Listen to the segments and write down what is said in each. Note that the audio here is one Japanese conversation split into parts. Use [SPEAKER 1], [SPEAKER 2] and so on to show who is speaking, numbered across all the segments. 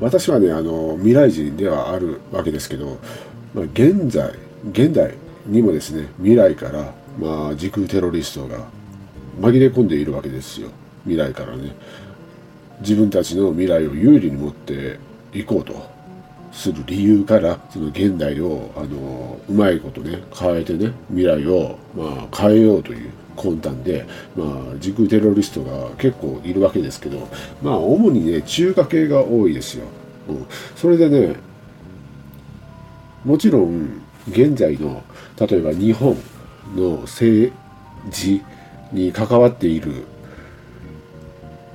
[SPEAKER 1] 私はねあの未来人ではあるわけですけど、まあ、現在現代にもですね未来から、まあ、時空テロリストが紛れ込んでいるわけですよ。未来からね。自分たちの未来を有利に持っていこうと。する理由からその現代をあのうまいことね変えてね未来を、まあ、変えようという魂胆で、まあ、時空テロリストが結構いるわけですけどまあ主にね中華系が多いですよ、うん、それでねもちろん現在の例えば日本の政治に関わっている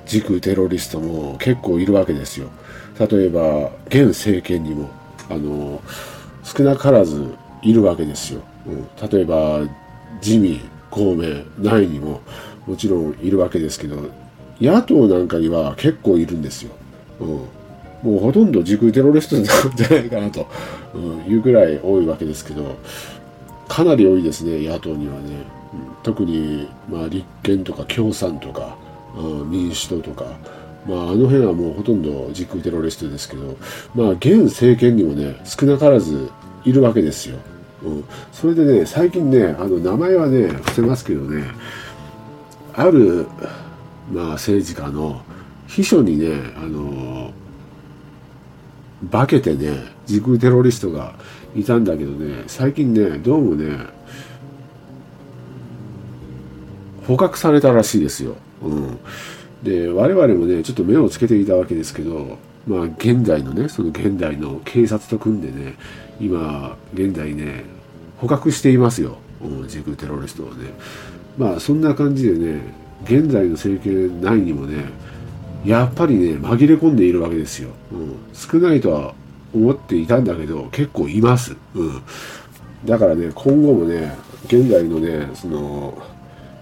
[SPEAKER 1] 時空テロリストも結構いるわけですよ。例えば現政権にもあの少なからずいるわけですよ。うん、例えば自民公明内にももちろんいるわけですけど野党なんかには結構いるんですよ。うん、もうほとんど時空テロリストなんじゃないかなと、うん、いうぐらい多いわけですけどかなり多いですね野党にはね。うん、特に、まあ、立憲とか共産とか、うん、民主党とか。まあ、あの辺はもうほとんど時空テロリストですけど、まあ、現政権にもね、少なからずいるわけですよ。うん、それでね最近ねあの名前はね伏せますけどねある、まあ、政治家の秘書にねあの化けてね時空テロリストがいたんだけどね最近ねどうもね捕獲されたらしいですよ。うん、で我々もねちょっと目をつけていたわけですけどまあ現代のねその現代の警察と組んでね今現在ね捕獲していますよ。時空テロリストをね。まあそんな感じでね現在の政権内にもねやっぱりね紛れ込んでいるわけですよ、うん、少ないとは思っていたんだけど結構います、うん、だからね今後もね現在のねその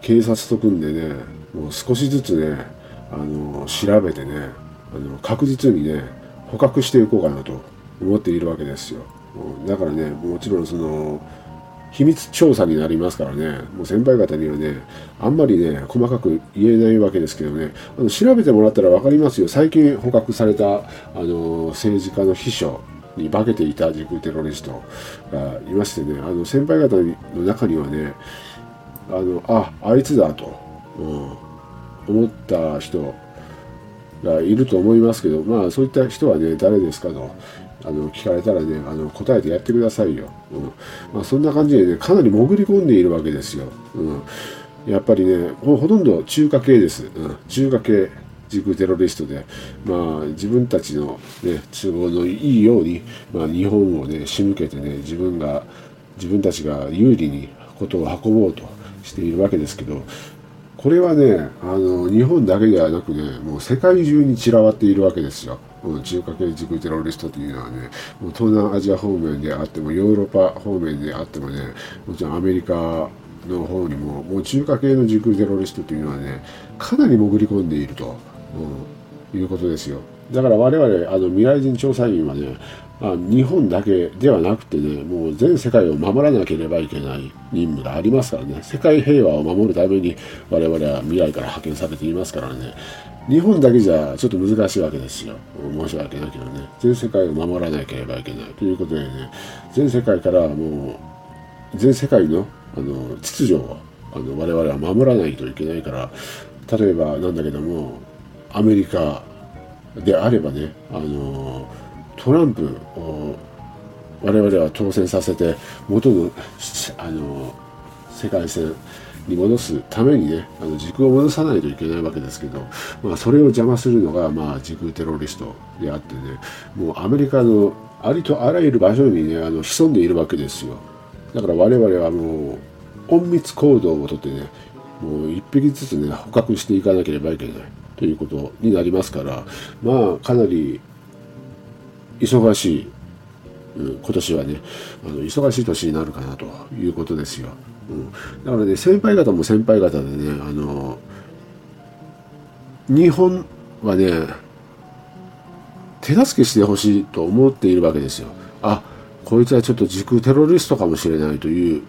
[SPEAKER 1] 警察と組んでねもう少しずつねあの調べてねあの確実にね捕獲していこうかなと思っているわけですよ。だからねもちろんその秘密調査になりますからねもう先輩方にはねあんまりね細かく言えないわけですけどねあの調べてもらったら分かりますよ。最近捕獲されたあの政治家の秘書に化けていた時空テロリストがいましてねあの先輩方の中にはねあのああいつだと、うん、思った人がいると思いますけどまあそういった人はね誰ですかとあの聞かれたらねあの答えてやってくださいよ、うん。まあ、そんな感じでねかなり潜り込んでいるわけですよ、うん、やっぱりねほとんど中華系です、うん、中華系時空テロリストで、まあ、自分たちの、ね、都合のいいように、まあ、日本をね仕向けてね自分が自分たちが有利にことを運ぼうとしているわけですけどこれはねあの日本だけではなくねもう世界中に散らばっているわけですよ。中華系軸テロリストというのはねもう東南アジア方面であってもヨーロッパ方面であってもねもちろんアメリカの方にももう中華系の軸テロリストというのはねかなり潜り込んでいると、うん、いうことですよだから我々あの未来人調査員はねあ日本だけではなくてねもう全世界を守らなければいけない任務がありますからね。世界平和を守るために我々は未来から派遣されていますからね。日本だけじゃちょっと難しいわけですよ。申し訳ないけどね。全世界を守らなければいけない。ということでね全世界からもう全世界のあの秩序をあの我々は守らないといけないから例えばなんだけどもアメリカであればねあのトランプを我々は当選させて元のあの世界線に戻すためにねあの軸を戻さないといけないわけですけど、まあ、それを邪魔するのが、まあ、軸テロリストであってねもうアメリカのありとあらゆる場所にねあの潜んでいるわけですよ。だから我々はもう隠密行動をとってねもう一匹ずつね捕獲していかなければいけないということになりますからまあかなり忙しい、うん、今年はねあの忙しい年になるかなということですよ、うん、だからね先輩方も先輩方でねあの日本はね手助けしてほしいと思っているわけですよ。あこいつはちょっと時空テロリストかもしれないという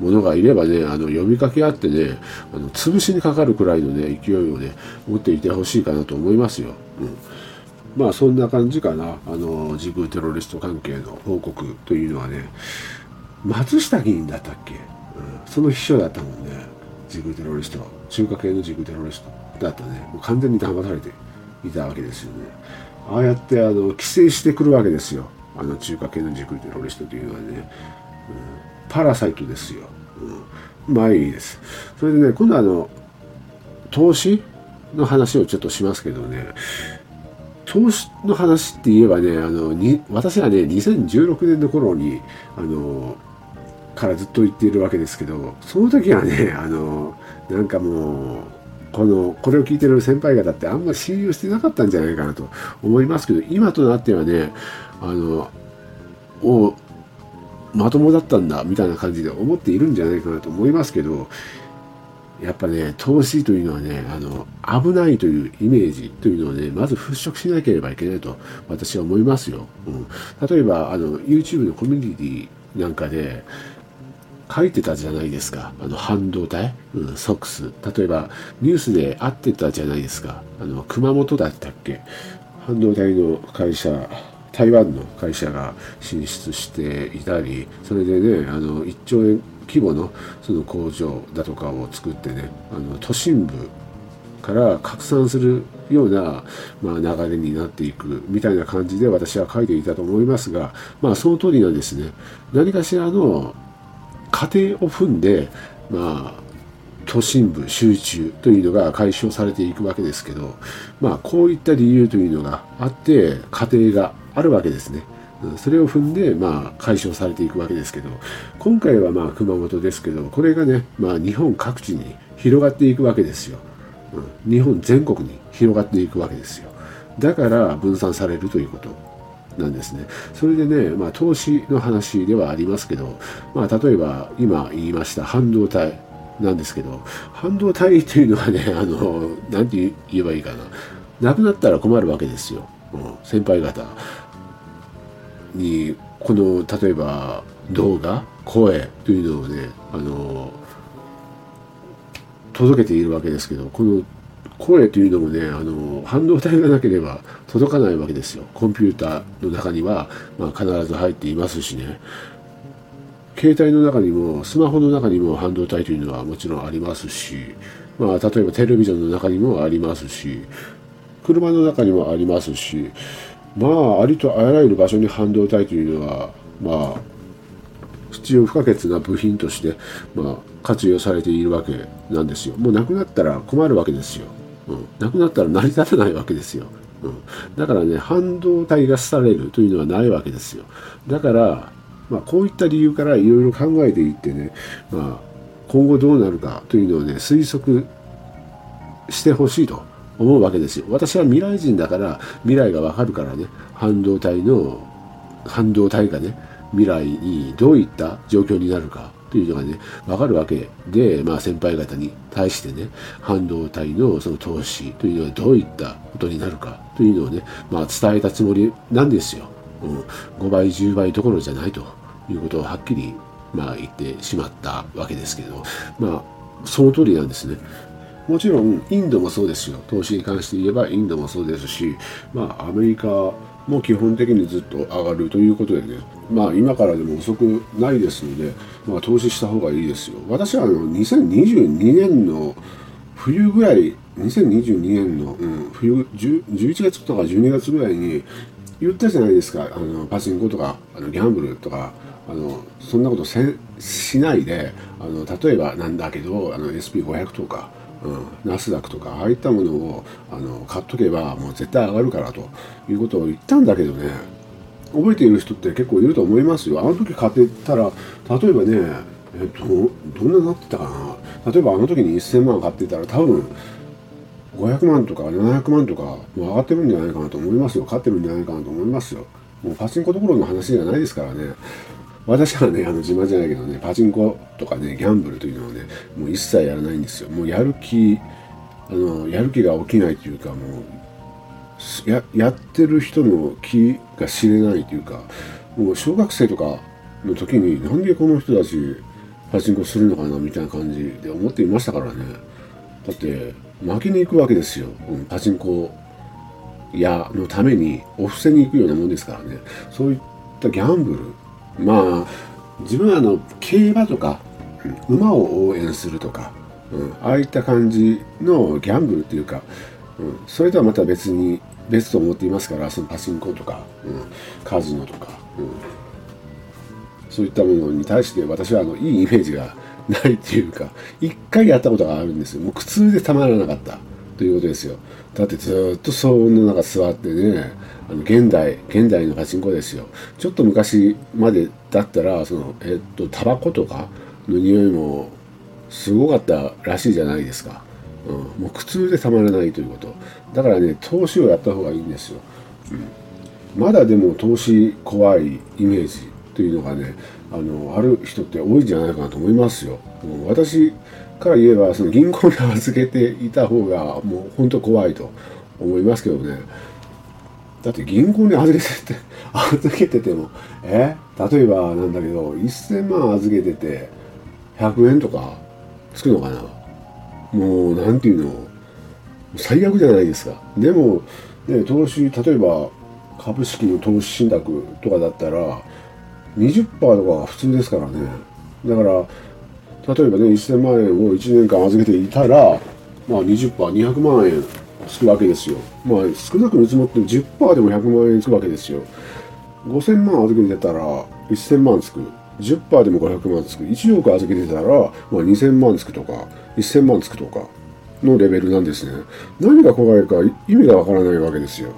[SPEAKER 1] ものがいればねあの呼びかけ合ってねあの潰しにかかるくらいのね勢いをね持っていてほしいかなと思いますよ、うん。まあそんな感じかな。あの自空テロリスト関係の報告というのはね。松下議員だったっけ、うん、その秘書だったもんね。自空テロリスト。中華系の自空テロリストだったね。もう完全に騙されていたわけですよね。ああやってあの規制してくるわけですよ。あの中華系の自空テロリストというのはね、うん、パラサイトですよ、うん、まあいいです。それでね今度あの投資の話をちょっとしますけどね。投資の話って言えばねあのに私はね2016年の頃にあのからずっと言っているわけですけどその時はねあのなんかもうこのこれを聞いてる先輩方ってあんまり信用してなかったんじゃないかなと思いますけど今となってはねあのおまともだったんだみたいな感じで思っているんじゃないかなと思いますけどやっぱね、投資というのはね、あの、危ないというイメージというのをね、まず払拭しなければいけないと私は思いますよ。うん、例えば、あの、YouTube のコミュニティなんかで、書いてたじゃないですか。あの、半導体、うん、ソックス。例えば、ニュースで会ってたじゃないですか。あの、熊本だったっけ？半導体の会社、台湾の会社が進出していたり、それでね、あの、1兆円規模のその工場だとかを作ってねあの都心部から拡散するような、まあ、流れになっていくみたいな感じで私は書いていたと思いますが、まあ、その通りなんですね何かしらの過程を踏んで、まあ、都心部集中というのが解消されていくわけですけど、まあ、こういった理由というのがあって過程があるわけですね。それを踏んで、まあ、解消されていくわけですけど、今回はまあ熊本ですけど、これがね、まあ、日本各地に広がっていくわけですよ。うん、日本全国に広がっていくわけですよ。だから分散されるということなんですね。それでね、まあ、投資の話ではありますけど、まあ、例えば今言いました半導体なんですけど、半導体というのはね、あの、なんて言えばいいかな。なくなったら困るわけですよ。うん、先輩方。にこの例えば動画声というのをねあの届けているわけですけどこの声というのもねあの半導体がなければ届かないわけですよ。コンピューターの中には、まあ、必ず入っていますしね。携帯の中にもスマホの中にも半導体というのはもちろんありますし、まあ、例えばテレビジョンの中にもありますし車の中にもありますしまあありとあらゆる場所に半導体というのはまあ必要不可欠な部品として、まあ、活用されているわけなんですよ。もうなくなったら困るわけですよ。うん、なくなったら成り立たないわけですよ。うん、だからね、半導体が廃れるというのはないわけですよ。だから、まあ、こういった理由からいろいろ考えていってね、まあ、今後どうなるかというのをね、推測してほしいと思うわけですよ。私は未来人だから未来がわかるからね、半導体の、半導体がね、未来にどういった状況になるかというのがね、わかるわけで、まあ先輩方に対してね、半導体のその投資というのはどういったことになるかというのをね、まあ伝えたつもりなんですよ。うん、5倍、10倍どころじゃないということをはっきりまあ言ってしまったわけですけど、まあその通りなんですね。もちろんインドもそうですよ。投資に関して言えばインドもそうですし、まあ、アメリカも基本的にずっと上がるということでね、まあ、今からでも遅くないですので、まあ、投資した方がいいですよ。私はあの2022年の冬ぐらい2022年の、うん、冬11月とか12月ぐらいに言ったじゃないですか。あのパチンコとかあのギャンブルとかあのそんなことせしないであの例えばなんだけどあの SP500 とかナスダックとかああいったものをあの買っとけばもう絶対上がるからということを言ったんだけどね覚えている人って結構いると思いますよ。あの時買ってたら例えばねえっとどんなになってたかな。例えばあの時に1000万買ってたら多分500万とか700万とかもう上がってるんじゃないかなと思いますよ。買ってるんじゃないかなと思いますよ。もうパチンコどころの話じゃないですからね。私はね、あの自慢じゃないけどね、パチンコとかね、ギャンブルというのをね、もう一切やらないんですよ。もうやる気、あの、やる気が起きないというか、もう、や、やってる人の気が知れないというか、もう小学生とかの時に、なんでこの人たちパチンコするのかなみたいな感じで思っていましたからね。だって、負けに行くわけですよ。うん、パチンコやのためにお布施に行くようなもんですからねそういったギャンブルまあ自分はあの競馬とか馬を応援するとか、うん、ああいった感じのギャンブルっていうか、うん、それとはまた別に別と思っていますからそのパチンコとか、うん、カジノとか、うん、そういったものに対して私はあのいいイメージがないっていうか一回やったことがあるんですよ。もう苦痛でたまらなかった。ということですよ。だってずっと騒音の中座ってねあの現代現代のパチンコですよ。ちょっと昔までだったらそのえっとタバコとかの匂いもすごかったらしいじゃないですか、うん、もう苦痛でたまらないということ。だからね投資をやった方がいいんですよ、うん、まだでも投資怖いイメージというのがねあのある人って多いんじゃないかなと思いますよ、私から言えばその銀行に預けていた方がもう本当怖いと思いますけどね。だって銀行に預けてて預けててもえ？例えばなんだけど1000万預けてて100円とかつくのかな？もうなんていうの？最悪じゃないですか。でもね投資例えば株式の投資信託とかだったら20%とか普通ですからね。だから例えばね1000万円を1年間預けていたらまあ 20%200 万円つくわけですよ。まあ少なく見積もっても10%でも100万円つくわけですよ。5000万預けてたら1000万つく。10%でも500万つく。1億預けてたら、まあ、2000万つくとか1000万つくとかのレベルなんですね。何が怖いか意味がわからないわけですよ。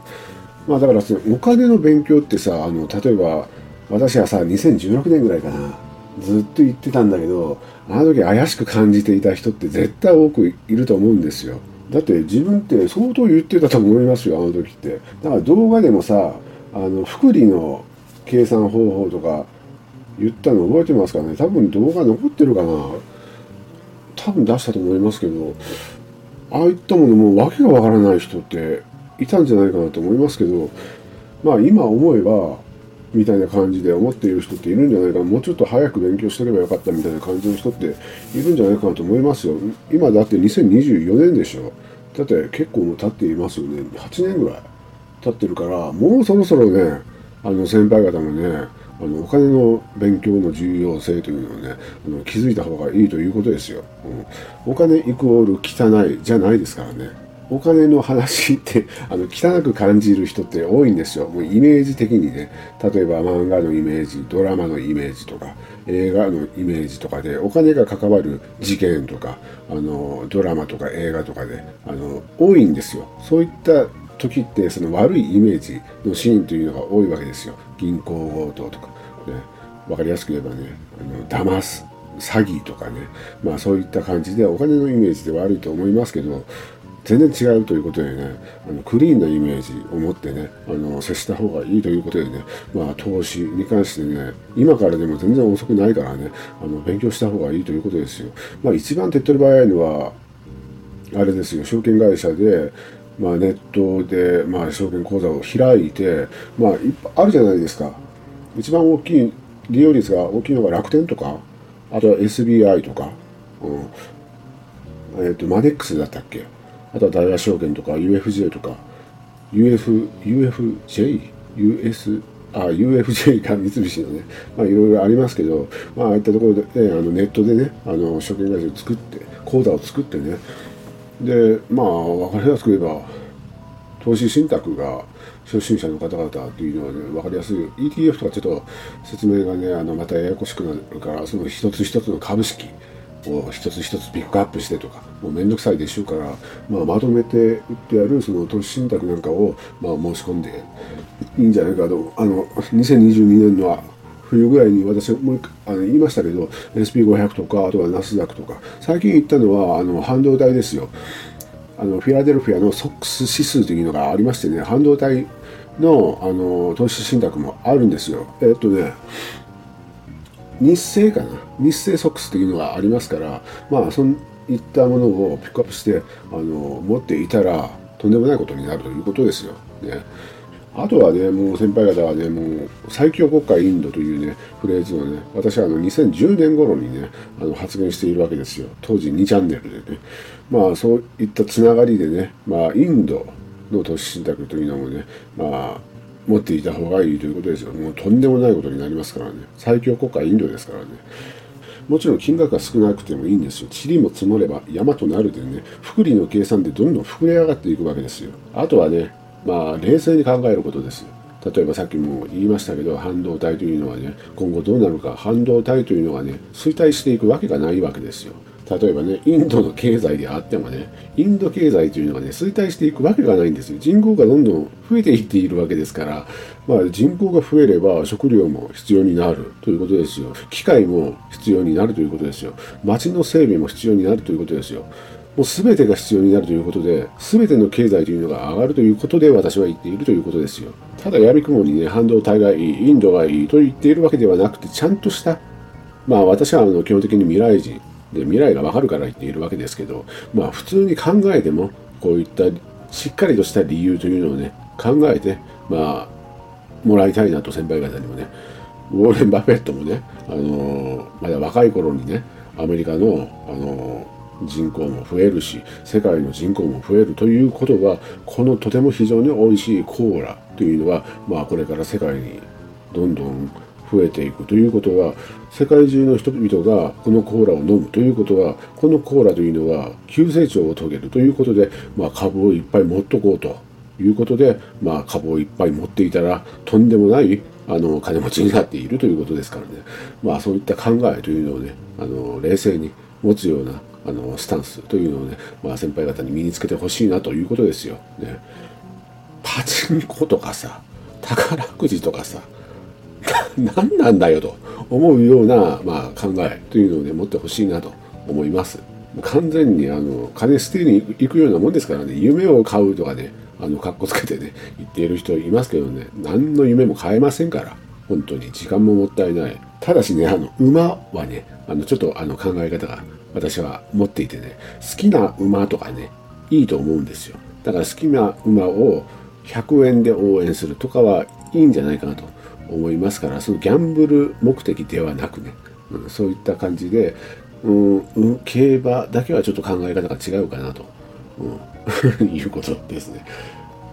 [SPEAKER 1] まあだからそのお金の勉強ってさあの例えば私はさ2016年ぐらいかなずっと言ってたんだけどあの時怪しく感じていた人って絶対多くいると思うんですよ。だって自分って相当言ってたと思いますよあの時って。だから動画でもさあの福利の計算方法とか言ったの覚えてますかね。多分動画残ってるかな。多分出したと思いますけどああいったものも訳がわからない人っていたんじゃないかなと思いますけどまあ今思えばみたいな感じで思っている人っているんじゃないかな。もうちょっと早く勉強してればよかったみたいな感じの人っているんじゃないかなと思いますよ。今だって2024年でしょ。だって結構もう経っていますよね。8年ぐらい経ってるからもうそろそろねあの先輩方もねあのお金の勉強の重要性というのをねあの気づいた方がいいということですよ、うん、お金イコール汚いじゃないですからね。お金の話ってあの汚く感じる人って多いんですよ。もうイメージ的にね、例えば漫画のイメージ、ドラマのイメージとか、映画のイメージとかで、お金が関わる事件とか、あのドラマとか映画とかであの多いんですよ。そういった時ってその悪いイメージのシーンというのが多いわけですよ。銀行強盗とか、ね、分かりやすく言えばね、あの騙す。詐欺とかね、まあそういった感じでお金のイメージで悪いと思いますけど、全然違うということでねあのクリーンなイメージを持ってねあの接した方がいいということでね、まあ、投資に関してね今からでも全然遅くないからねあの勉強した方がいいということですよ。まあ、一番手っ取り早いのはあれですよ証券会社でまあ、ネットで、まあ、証券口座を開いて、まあ、あるじゃないですか。一番大きい、利用率が大きいのが楽天とか、あとは SBI とか、うん、えっ、ー、と、マネックスだったっけ？あとは大和証券とか UFJ とか UF、UFJ? US? あ、UFJ が三菱のね、まあいろいろありますけど、まあああいったところで、ね、あのネットでね、あの証券会社を作って、口座を作ってね、で、まあ分かりやすく言えば、投資信託が初心者の方々というのはね、分かりやすい。ETF とかちょっと説明がね、あのまたややこしくなるから、その一つ一つの株式、を一つ一つピックアップしてとかもうめんどくさいでしょうから、まあ、まとめて売ってあるその投資信託なんかを、まあ、申し込んでいいんじゃないかと。あの2022年のは冬ぐらいに私もうあの言いましたけど SP500 とかあとはナスダックとか。最近言ったのはあの半導体ですよ。あのフィラデルフィアのソックス指数というのがありましてね半導体のあの投資信託もあるんですよ。えっとね日清かな？日清ソックスっていうのがありますからまあそういったものをピックアップしてあの持っていたらとんでもないことになるということですよ。ね、あとはね、もう先輩方はね、もう最強国家インドというね、フレーズをね、私はあの2010年頃にね、あの発言しているわけですよ。当時2チャンネルでね。まあそういったつながりでね、まあインドの投資信託というのもね、まあ、持っていた方がいいということですよ。もうとんでもないことになりますからね。最強国家はインドですからね。もちろん金額が少なくてもいいんですよ。塵も積もれば山となるでね、福利の計算でどんどん膨れ上がっていくわけですよ。あとはね、まあ、冷静に考えることです。例えばさっきも言いましたけど、半導体というのはね、今後どうなるか、半導体というのがね、衰退していくわけがないわけですよ。例えばね、インドの経済であってもね、インド経済というのがね、衰退していくわけがないんですよ。人口がどんどん増えていっているわけですから、まあ、人口が増えれば食料も必要になるということですよ。機械も必要になるということですよ。街の整備も必要になるということですよ。もう全てが必要になるということで、全ての経済というのが上がるということで私は言っているということですよ。ただやみくもにね、半導体がいい、インドがいいと言っているわけではなくて、ちゃんとした、まあ私はあの基本的に未来人、で未来がわかるから言っているわけですけど、まあ普通に考えても、こういったしっかりとした理由というのをね、考えて、まあ、もらいたいなと先輩方にもね、ウォーレン・バフェットもね、あのまだ若い頃にね、アメリカの、あの人口も増えるし、世界の人口も増えるということは、このとても非常に美味しいコーラというのは、まあこれから世界にどんどん増えていくということは世界中の人々がこのコーラを飲むということはこのコーラというのは急成長を遂げるということで、まあ、株をいっぱい持っとこうということで、まあ、株をいっぱい持っていたらとんでもないあの金持ちになっているということですからね、まあ、そういった考えというのをねあの冷静に持つようなあのスタンスというのをね、まあ、先輩方に身につけてほしいなということですよ。ね、パチンコとかさ宝くじとかさ何なんだよと思うような、まあ、考えというのをね持ってほしいなと思います。完全にあの金捨てに行くようなもんですからね夢を買うとかねあのかっこつけてね言っている人いますけどね何の夢も買えませんから本当に。時間ももったいない。ただしねあの馬はねあのちょっとあの考え方が私は持っていてね好きな馬とかねいいと思うんですよ。だから好きな馬を100円で応援するとかはいいんじゃないかなと思いますからそのギャンブル目的ではなくね、うん、そういった感じで、うん、競馬だけはちょっと考え方が違うかなと、うん、いうことですね。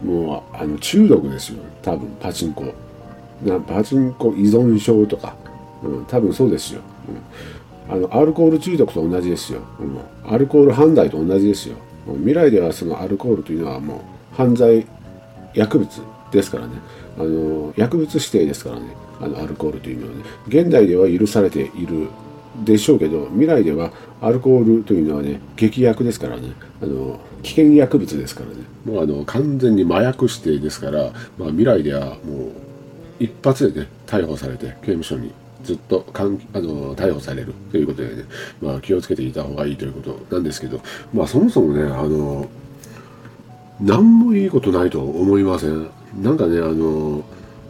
[SPEAKER 1] もうあの中毒ですよ多分パチンコ。なパチンコ依存症とか、うん、多分そうですよ、うん、あのアルコール中毒と同じですよ、うん、アルコール犯罪と同じですよ。未来ではそのアルコールというのはもう犯罪薬物ですからね。あの薬物指定ですからね。あのアルコールというのはね。現代では許されているでしょうけど未来ではアルコールというのはね劇薬ですからね。あの危険薬物ですからね。もうあの完全に麻薬指定ですから、まあ、未来ではもう一発でね逮捕されて刑務所にずっとかんあの逮捕されるということでね、まあ、気をつけていた方がいいということなんですけど、まあ、そもそもねあの何もいいことないと思いません？なんかねあの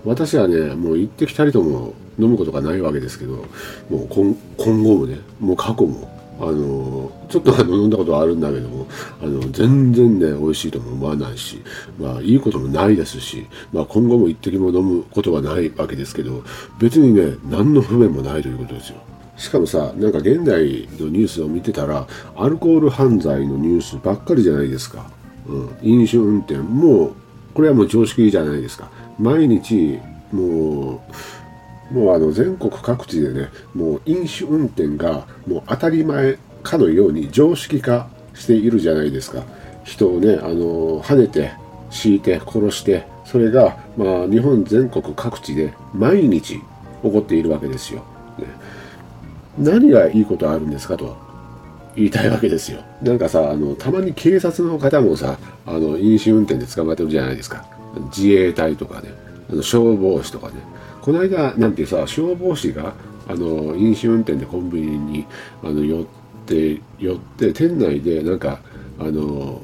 [SPEAKER 1] 私はねもう行ってきたりとも飲むことがないわけですけどもう今今後もねもう過去もあのちょっとあの飲んだことはあるんだけどもあの全然ね美味しいとも思わないしまあいいこともないですし、まあ、今後も一滴も飲むことはないわけですけど別にね何の不便もないということですよ。しかもさなんか現代のニュースを見てたらアルコール犯罪のニュースばっかりじゃないですか。うん、飲酒運転もこれはもう常識じゃないですか。毎日もうもうあの全国各地でねもう飲酒運転がもう当たり前かのように常識化しているじゃないですか。人をねあの跳ねて敷いて殺してそれが、まあ、日本全国各地で毎日起こっているわけですよ、ね、何がいいことあるんですかと。言いたいわけですよ。なんかさ、あの、たまに警察の方もさ、あの、飲酒運転で捕まってるじゃないですか。自衛隊とかね、あの消防士とかね。この間、なんてさ、消防士が、あの、飲酒運転でコンビニに、あの、寄って、寄って、店内で、なんか、あの、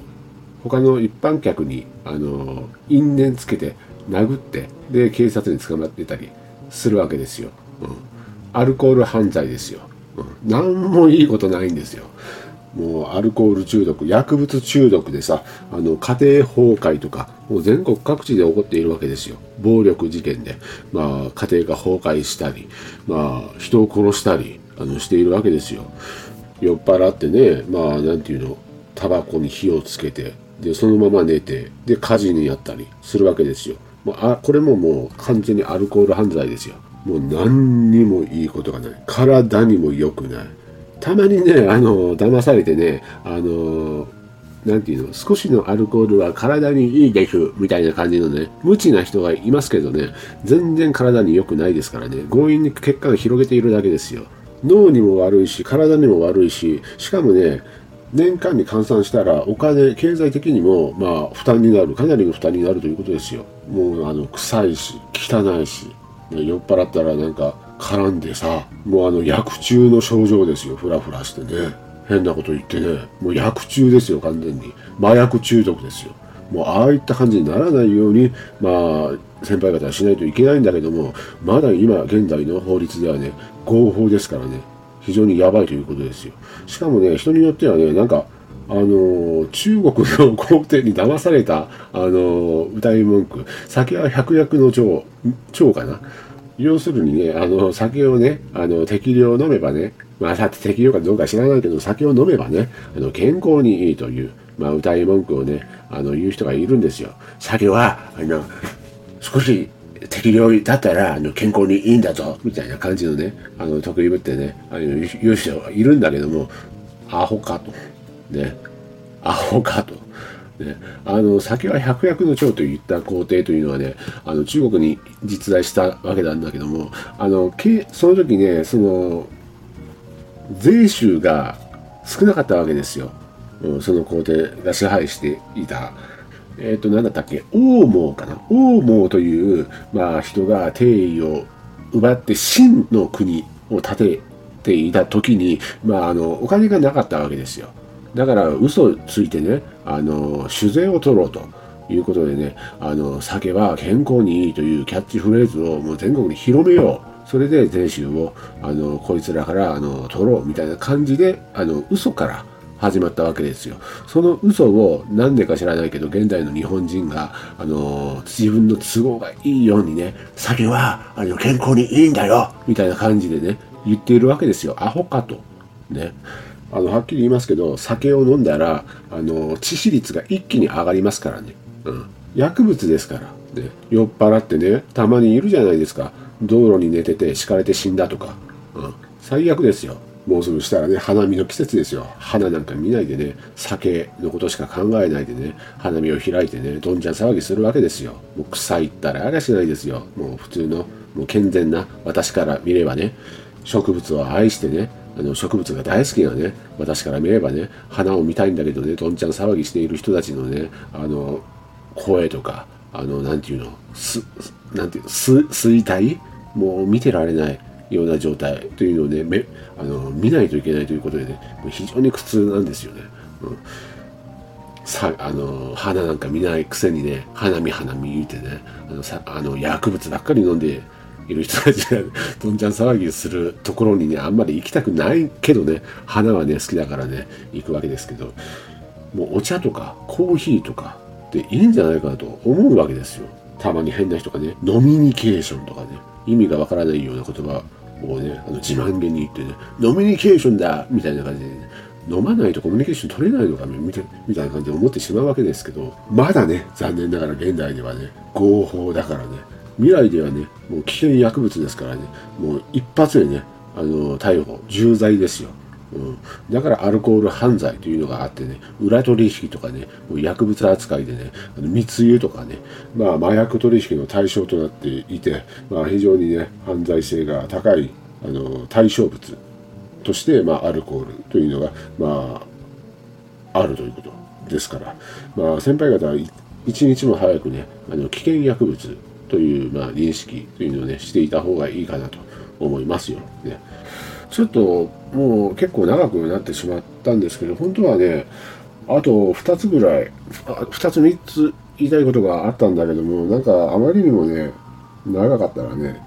[SPEAKER 1] 他の一般客に、あの、因縁つけて、殴って、で、警察に捕まってたりするわけですよ。うん。アルコール犯罪ですよ。何もいいことないんですよ。もうアルコール中毒、薬物中毒でさ、あの家庭崩壊とか、もう全国各地で起こっているわけですよ。暴力事件で、まあ家庭が崩壊したり、まあ人を殺したりあのしているわけですよ。酔っ払ってね、まあなんていうの、タバコに火をつけて、でそのまま寝てで火事にやったりするわけですよもうあこれももう完全にアルコール犯罪ですよもう何にもいいことがない体にも良くないたまにねあの騙されてねあのなんていうの、少しのアルコールは体にいいですみたいな感じのね、無知な人がいますけどね、全然体に良くないですからね、強引に結果を広げているだけですよ。脳にも悪いし、体にも悪いし、しかもね、年間に換算したらお金、経済的にもまあ負担になる、かなりの負担になるということですよ。もうあの臭いし、汚いし、酔っ払ったらなんか絡んでさ、もうあの薬中の症状ですよ、ふらふらしてね。変なこと言ってね、もう薬中ですよ、完全に。麻薬中毒ですよ。もうああいった感じにならないように、まあ、先輩方はしないといけないんだけども、まだ今現在の法律ではね、合法ですからね、非常にやばいということですよ。しかもね、人によってはね、なんか、あの中国の皇帝に騙された、あの歌い文句、酒は百薬の長、長かな。要するにね、あの、酒をね、あの、適量飲めばね、まあ、さて適量かどうか知らないけど、酒を飲めばね、あの、健康にいいという、まあ、歌い文句をね、あの、言う人がいるんですよ。酒は、あの、少し適量だったら、あの、健康にいいんだぞ、みたいな感じのね、あの、得意ぶってね、あの、言う人がいるんだけども、アホかと。ね。アホかと。ね、あの酒は百薬の長といった皇帝というのはねあの中国に実在したわけなんだけどもあのその時ねその税収が少なかったわけですよ、うん、その皇帝が支配していた。えっ、ー、と、何だったっけ？王毛かな？王毛という、まあ、人が帝位を奪って秦の国を建てていた時に、まあ、あの、お金がなかったわけですよ。だから、嘘ついてね、あの、酒税を取ろうと。いうことでね、あの、酒は健康にいいというキャッチフレーズをもう全国に広めよう。それで税収をあのこいつらからあの取ろうみたいな感じであの嘘から始まったわけですよ。その嘘を何でか知らないけど現代の日本人があの自分の都合がいいようにね酒はあの健康にいいんだよみたいな感じでね言っているわけですよ。アホかと。ね。あのはっきり言いますけど酒を飲んだらあの致死率が一気に上がりますからね。うん。薬物ですから。ね、酔っ払ってねたまにいるじゃないですか。道路に寝てて敷かれて死んだとか、うん、最悪ですよ。もうすぐしたらね花見の季節ですよ。花なんか見ないでね酒のことしか考えないでね花見を開いてねどんちゃん騒ぎするわけですよ。もう臭いったらありしないですよ。もう普通のもう健全な私から見ればね植物を愛してねあの植物が大好きなね私から見ればね花を見たいんだけどねどんちゃん騒ぎしている人たちのねあの声とかあのなんていうのすなんていう衰退もう見てられないような状態というのをね、めあの見ないといけないということでね、非常に苦痛なんですよね。うん、さあの花なんか見ないくせにね、花見花見言うてね、あのさあの薬物ばっかり飲んでいる人たちがどんちゃん騒ぎするところにね、あんまり行きたくないけどね、花はね、好きだからね、行くわけですけど、もうお茶とかコーヒーとかでいいんじゃないかなと思うわけですよ。たまに変な人がね、ノミニケーションとかね、意味がわからないような言葉をね、あの自慢げに言ってね、ノミニケーションだみたいな感じで、ね、飲まないとコミュニケーション取れないのかみたみたいな感じで思ってしまうわけですけど、まだね、残念ながら現代ではね、合法だからね、未来ではね、もう危険薬物ですからね、もう一発でね、あの、逮捕、重罪ですよ。うん、だからアルコール犯罪というのがあってね、裏取引とかね、もう薬物扱いでね、あの密輸とかね、まあ麻薬取引の対象となっていて、まあ非常にね、犯罪性が高い、あの、対象物として、まあアルコールというのが、まあ、あるということですから、まあ先輩方は一日も早くね、あの危険薬物という、まあ、認識というのをね、していた方がいいかなと思いますよ。ね。ちょっともう結構長くなってしまったんですけど、本当はね、あと2つぐらい、2つ3つ言いたいことがあったんだけども、なんかあまりにもね、長かったらね、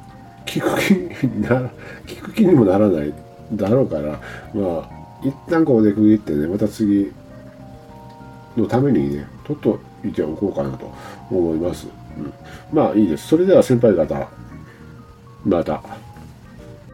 [SPEAKER 1] 聞く気にな、聞く気にもならないだろうから、まあ、一旦ここで区切ってね、また次のためにね、とっといておこうかなと思います。まあいいです。それでは先輩方、また。